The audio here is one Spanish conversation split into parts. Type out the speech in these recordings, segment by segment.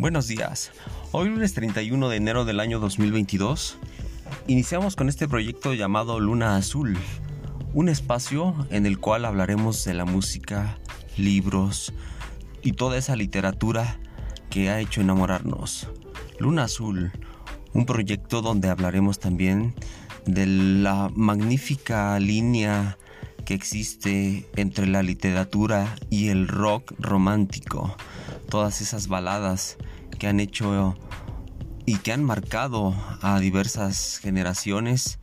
Buenos días. Hoy lunes 31 de enero del año 2022 iniciamos con este proyecto llamado Luna Azul, un espacio en el cual hablaremos de la música, libros y toda esa literatura que ha hecho enamorarnos. Luna Azul, un proyecto donde hablaremos también de la magnífica línea que existe entre la literatura y el rock romántico. Todas esas baladas que han hecho y que han marcado a diversas generaciones,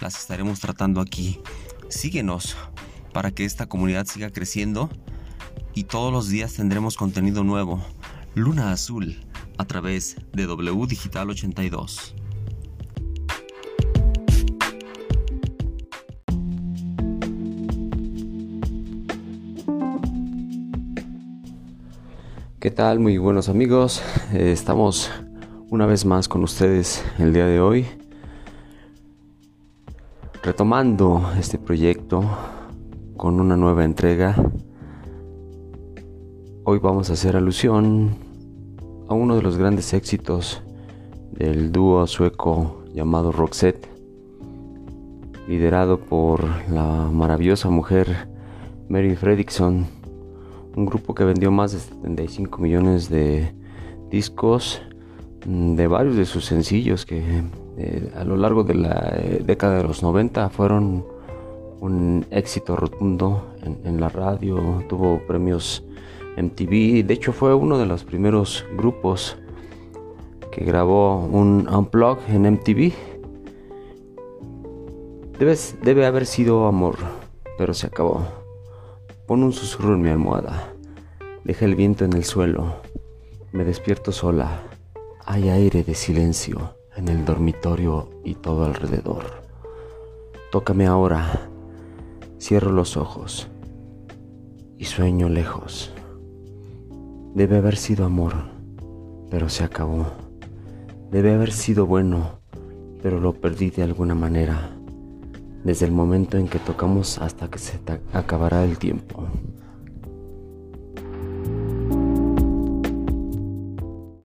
las estaremos tratando aquí. Síguenos para que esta comunidad siga creciendo y todos los días tendremos contenido nuevo. Luna Azul a través de W Digital 82. ¿Qué tal? Muy buenos amigos. Eh, estamos una vez más con ustedes el día de hoy. Retomando este proyecto con una nueva entrega. Hoy vamos a hacer alusión a uno de los grandes éxitos del dúo sueco llamado Roxette, liderado por la maravillosa mujer Mary Fredriksson un grupo que vendió más de 75 millones de discos mm, de varios de sus sencillos que eh, a lo largo de la eh, década de los 90 fueron un éxito rotundo en, la radio, tuvo premios MTV, de hecho fue uno de los primeros grupos que grabó un unplug en MTV. debe haber sido amor, pero se acabó. Pon un susurro en mi almohada. Deja el viento en el suelo. Me despierto sola. Hay aire de silencio en el dormitorio y todo alrededor. Tócame ahora. Cierro los ojos y sueño lejos. Debe haber sido amor, pero se acabó. Debe haber sido bueno, pero lo perdí de alguna manera desde el momento en que tocamos hasta que se acabará el tiempo.